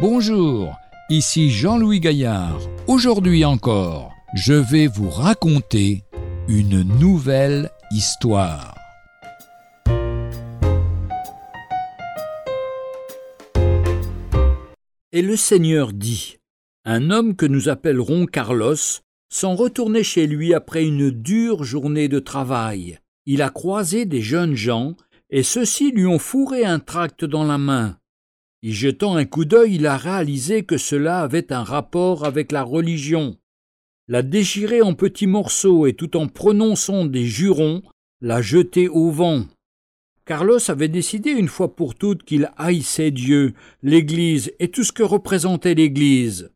Bonjour, ici Jean-Louis Gaillard. Aujourd'hui encore, je vais vous raconter une nouvelle histoire. Et le Seigneur dit, Un homme que nous appellerons Carlos s'en retournait chez lui après une dure journée de travail. Il a croisé des jeunes gens, et ceux-ci lui ont fourré un tract dans la main. Y jetant un coup d'œil, il a réalisé que cela avait un rapport avec la religion. La déchirer en petits morceaux et tout en prononçant des jurons, la jeter au vent. Carlos avait décidé une fois pour toutes qu'il haïssait Dieu, l'Église et tout ce que représentait l'Église.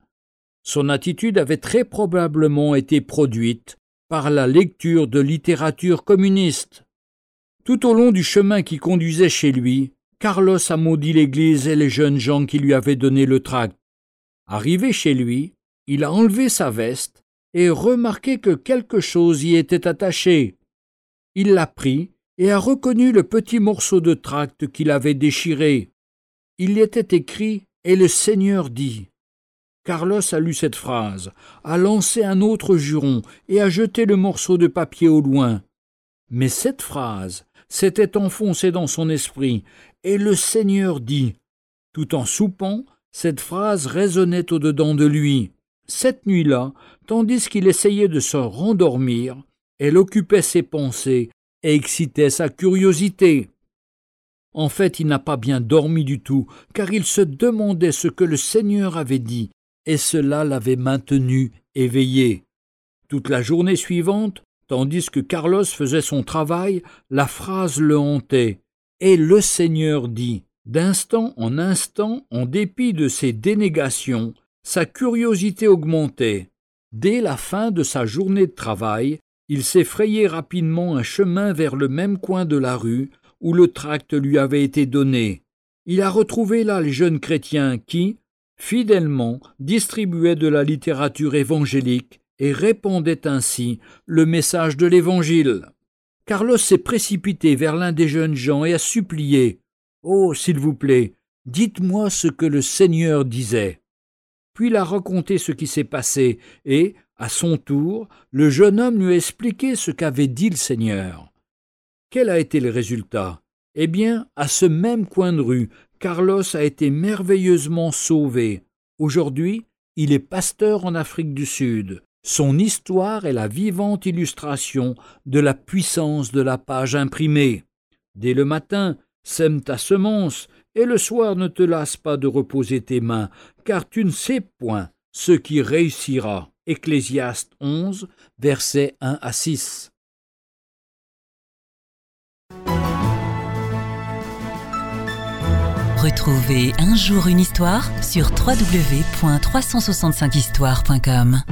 Son attitude avait très probablement été produite par la lecture de littérature communiste. Tout au long du chemin qui conduisait chez lui, Carlos a maudit l'Église et les jeunes gens qui lui avaient donné le tract. Arrivé chez lui, il a enlevé sa veste et remarqué que quelque chose y était attaché. Il l'a pris et a reconnu le petit morceau de tract qu'il avait déchiré. Il y était écrit Et le Seigneur dit. Carlos a lu cette phrase, a lancé un autre juron et a jeté le morceau de papier au loin. Mais cette phrase s'était enfoncée dans son esprit et le Seigneur dit. Tout en soupant, cette phrase résonnait au-dedans de lui. Cette nuit-là, tandis qu'il essayait de se rendormir, elle occupait ses pensées et excitait sa curiosité. En fait, il n'a pas bien dormi du tout, car il se demandait ce que le Seigneur avait dit, et cela l'avait maintenu éveillé. Toute la journée suivante, tandis que Carlos faisait son travail, la phrase le hantait. Et le Seigneur dit, d'instant en instant, en dépit de ses dénégations, sa curiosité augmentait. Dès la fin de sa journée de travail, il s'est frayé rapidement un chemin vers le même coin de la rue où le tract lui avait été donné. Il a retrouvé là les jeunes chrétiens qui, fidèlement, distribuaient de la littérature évangélique et répandaient ainsi le message de l'Évangile. Carlos s'est précipité vers l'un des jeunes gens et a supplié Oh, s'il vous plaît, dites-moi ce que le Seigneur disait. Puis il a raconté ce qui s'est passé, et, à son tour, le jeune homme lui a expliqué ce qu'avait dit le Seigneur. Quel a été le résultat? Eh bien, à ce même coin de rue, Carlos a été merveilleusement sauvé. Aujourd'hui, il est pasteur en Afrique du Sud. Son histoire est la vivante illustration de la puissance de la page imprimée. Dès le matin, sème ta semence, et le soir ne te lasse pas de reposer tes mains, car tu ne sais point ce qui réussira. Ecclésiaste 11, versets 1 à 6. Retrouvez un jour une histoire sur www.365histoire.com.